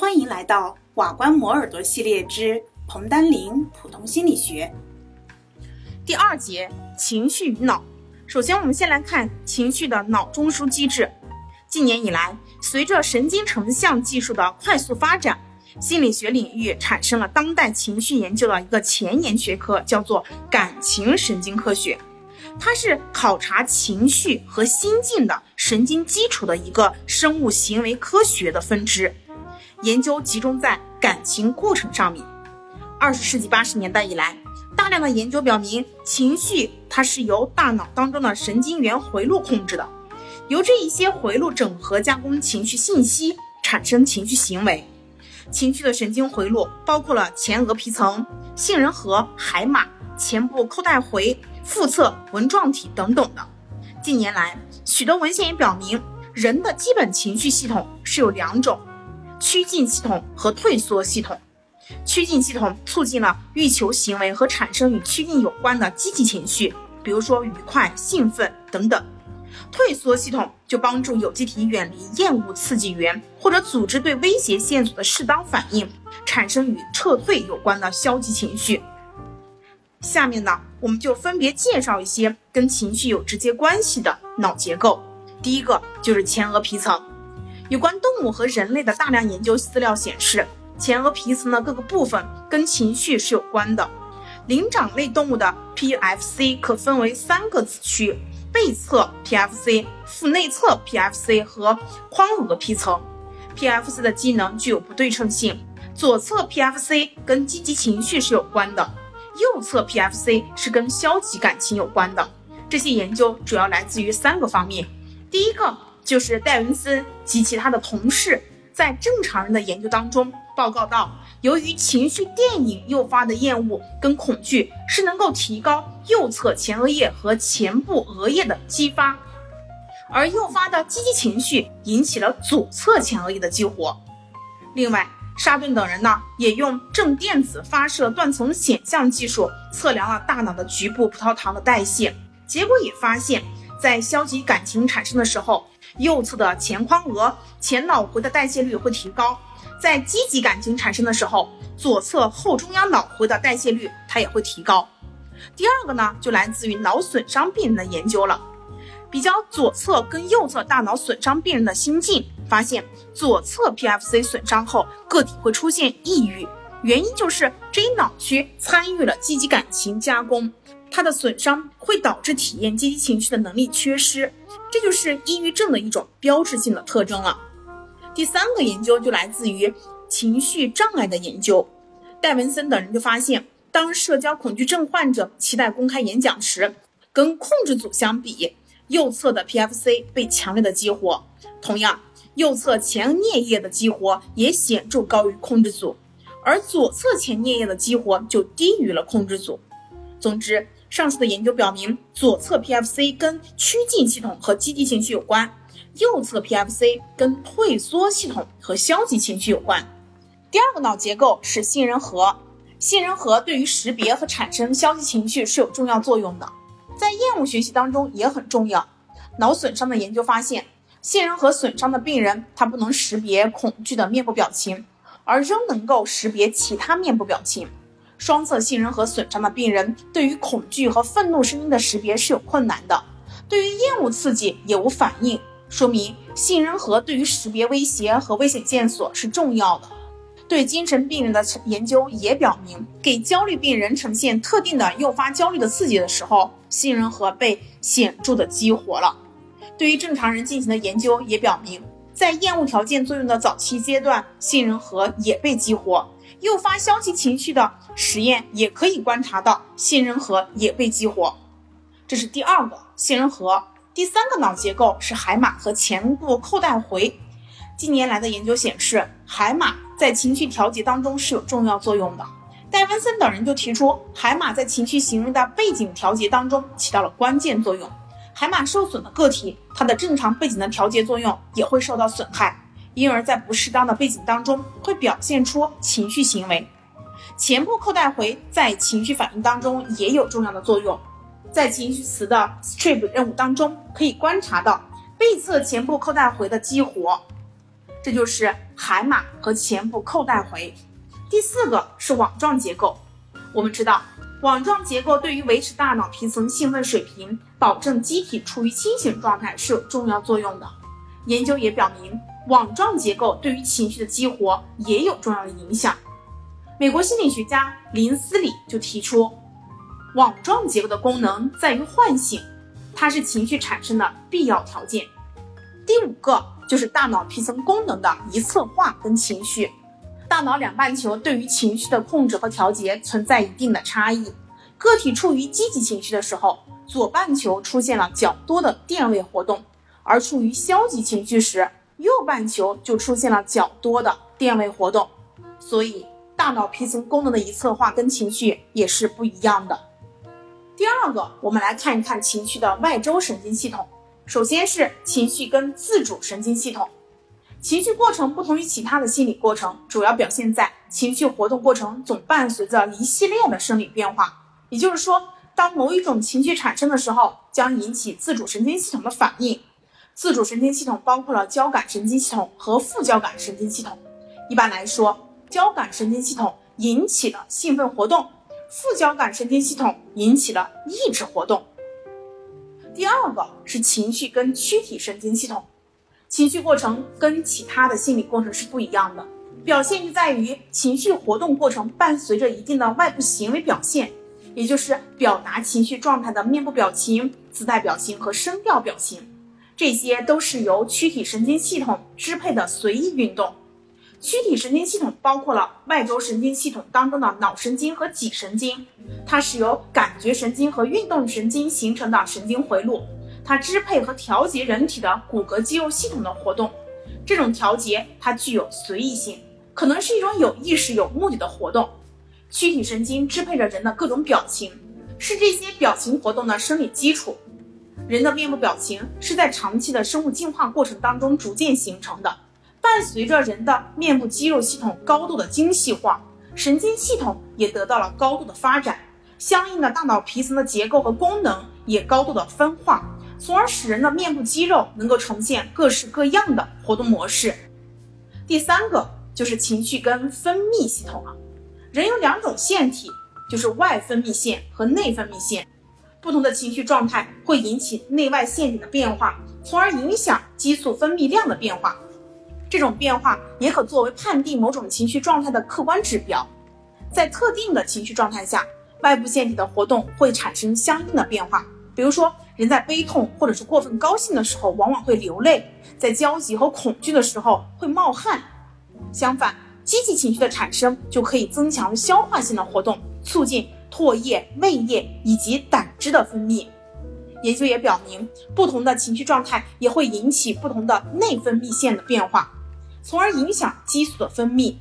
欢迎来到瓦关磨耳朵系列之彭丹林普通心理学第二节情绪与脑。首先，我们先来看情绪的脑中枢机制。近年以来，随着神经成像技术的快速发展，心理学领域产生了当代情绪研究的一个前沿学科，叫做感情神经科学。它是考察情绪和心境的神经基础的一个生物行为科学的分支，研究集中在感情过程上面。二十世纪八十年代以来，大量的研究表明，情绪它是由大脑当中的神经元回路控制的，由这一些回路整合加工情绪信息，产生情绪行为。情绪的神经回路包括了前额皮层、杏仁核、海马、前部扣带回。腹侧纹状体等等的。近年来，许多文献也表明，人的基本情绪系统是有两种：趋近系统和退缩系统。趋近系统促进了欲求行为和产生与趋近有关的积极情绪，比如说愉快、兴奋等等；退缩系统就帮助有机体远离厌恶刺激源或者组织对威胁线索的适当反应，产生与撤退有关的消极情绪。下面呢，我们就分别介绍一些跟情绪有直接关系的脑结构。第一个就是前额皮层。有关动物和人类的大量研究资料显示，前额皮层的各个部分跟情绪是有关的。灵长类动物的 PFC 可分为三个子区：背侧 PFC、腹内侧 PFC 和眶额皮层。PFC 的机能具有不对称性，左侧 PFC 跟积极情绪是有关的。右侧 PFC 是跟消极感情有关的。这些研究主要来自于三个方面。第一个就是戴文森及其他的同事在正常人的研究当中报告到，由于情绪电影诱发的厌恶跟恐惧是能够提高右侧前额叶和前部额叶的激发，而诱发的积极情绪引起了左侧前额叶的激活。另外，沙顿等人呢，也用正电子发射断层显像技术测量了大脑的局部葡萄糖的代谢，结果也发现，在消极感情产生的时候，右侧的前眶额、前脑回的代谢率会提高；在积极感情产生的时候，左侧后中央脑回的代谢率它也会提高。第二个呢，就来自于脑损伤病人的研究了。比较左侧跟右侧大脑损伤病人的心境，发现左侧 PFC 损伤后，个体会出现抑郁，原因就是这一脑区参与了积极感情加工，它的损伤会导致体验积极情绪的能力缺失，这就是抑郁症的一种标志性的特征了。第三个研究就来自于情绪障碍的研究，戴文森等人就发现，当社交恐惧症患者期待公开演讲时，跟控制组相比。右侧的 PFC 被强烈的激活，同样，右侧前颞叶的激活也显著高于控制组，而左侧前颞叶的激活就低于了控制组。总之，上述的研究表明，左侧 PFC 跟趋近系统和积极情绪有关，右侧 PFC 跟退缩系统和消极情绪有关。第二个脑结构是杏仁核，杏仁核对于识别和产生消极情绪是有重要作用的。在厌恶学习当中也很重要。脑损伤的研究发现，杏仁核损伤的病人，他不能识别恐惧的面部表情，而仍能够识别其他面部表情。双侧杏仁核损伤的病人，对于恐惧和愤怒声音的识别是有困难的，对于厌恶刺激也无反应，说明杏仁核对于识别威胁和危险线索是重要的。对精神病人的研究也表明，给焦虑病人呈现特定的诱发焦虑的刺激的时候，杏仁核被显著的激活了。对于正常人进行的研究也表明，在厌恶条件作用的早期阶段，杏仁核也被激活。诱发消极情绪的实验也可以观察到杏仁核也被激活。这是第二个杏仁核。第三个脑结构是海马和前部扣带回。近年来的研究显示，海马在情绪调节当中是有重要作用的。戴文森等人就提出，海马在情绪行为的背景调节当中起到了关键作用。海马受损的个体，它的正常背景的调节作用也会受到损害，因而，在不适当的背景当中会表现出情绪行为。前部扣带回在情绪反应当中也有重要的作用。在情绪词的 strip 任务当中，可以观察到背侧前部扣带回的激活。这就是海马和前部扣带回。第四个是网状结构。我们知道，网状结构对于维持大脑皮层兴奋水平、保证机体处于清醒状态是有重要作用的。研究也表明，网状结构对于情绪的激活也有重要的影响。美国心理学家林斯里就提出，网状结构的功能在于唤醒，它是情绪产生的必要条件。第五个就是大脑皮层功能的一侧化跟情绪。大脑两半球对于情绪的控制和调节存在一定的差异。个体处于积极情绪的时候，左半球出现了较多的电位活动；而处于消极情绪时，右半球就出现了较多的电位活动。所以，大脑皮层功能的一侧化跟情绪也是不一样的。第二个，我们来看一看情绪的外周神经系统。首先是情绪跟自主神经系统。情绪过程不同于其他的心理过程，主要表现在情绪活动过程总伴随着一系列的生理变化。也就是说，当某一种情绪产生的时候，将引起自主神经系统的反应。自主神经系统包括了交感神经系统和副交感神经系统。一般来说，交感神经系统引起了兴奋活动，副交感神经系统引起了抑制活动。第二个是情绪跟躯体神经系统。情绪过程跟其他的心理过程是不一样的，表现就在于情绪活动过程伴随着一定的外部行为表现，也就是表达情绪状态的面部表情、姿态表情和声调表情，这些都是由躯体神经系统支配的随意运动。躯体神经系统包括了外周神经系统当中的脑神经和脊神经，它是由感觉神经和运动神经形成的神经回路。它支配和调节人体的骨骼肌肉系统的活动，这种调节它具有随意性，可能是一种有意识、有目的的活动。躯体神经支配着人的各种表情，是这些表情活动的生理基础。人的面部表情是在长期的生物进化过程当中逐渐形成的，伴随着人的面部肌肉系统高度的精细化，神经系统也得到了高度的发展，相应的大脑皮层的结构和功能也高度的分化。从而使人的面部肌肉能够呈现各式各样的活动模式。第三个就是情绪跟分泌系统了。人有两种腺体，就是外分泌腺和内分泌腺。不同的情绪状态会引起内外腺体的变化，从而影响激素分泌量的变化。这种变化也可作为判定某种情绪状态的客观指标。在特定的情绪状态下，外部腺体的活动会产生相应的变化。比如说，人在悲痛或者是过分高兴的时候，往往会流泪；在焦急和恐惧的时候会冒汗。相反，积极情绪的产生就可以增强消化性的活动，促进唾液、胃液以及胆汁的分泌。研究也表明，不同的情绪状态也会引起不同的内分泌腺的变化，从而影响激素的分泌。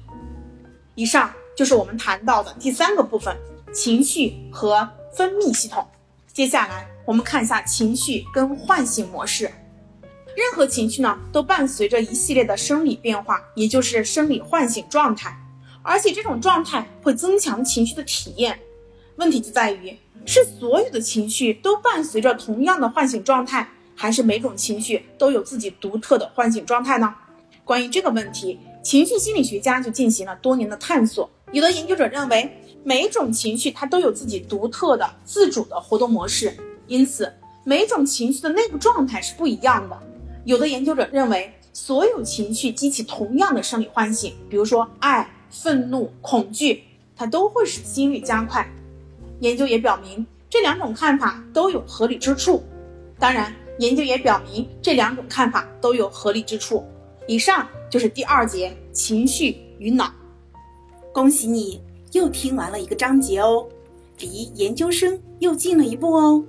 以上就是我们谈到的第三个部分：情绪和分泌系统。接下来。我们看一下情绪跟唤醒模式。任何情绪呢，都伴随着一系列的生理变化，也就是生理唤醒状态。而且这种状态会增强情绪的体验。问题就在于，是所有的情绪都伴随着同样的唤醒状态，还是每种情绪都有自己独特的唤醒状态呢？关于这个问题，情绪心理学家就进行了多年的探索。有的研究者认为，每种情绪它都有自己独特的自主的活动模式。因此，每种情绪的内部状态是不一样的。有的研究者认为，所有情绪激起同样的生理唤醒，比如说爱、愤怒、恐惧，它都会使心率加快。研究也表明，这两种看法都有合理之处。当然，研究也表明这两种看法都有合理之处。以上就是第二节情绪与脑。恭喜你又听完了一个章节哦，离研究生又近了一步哦。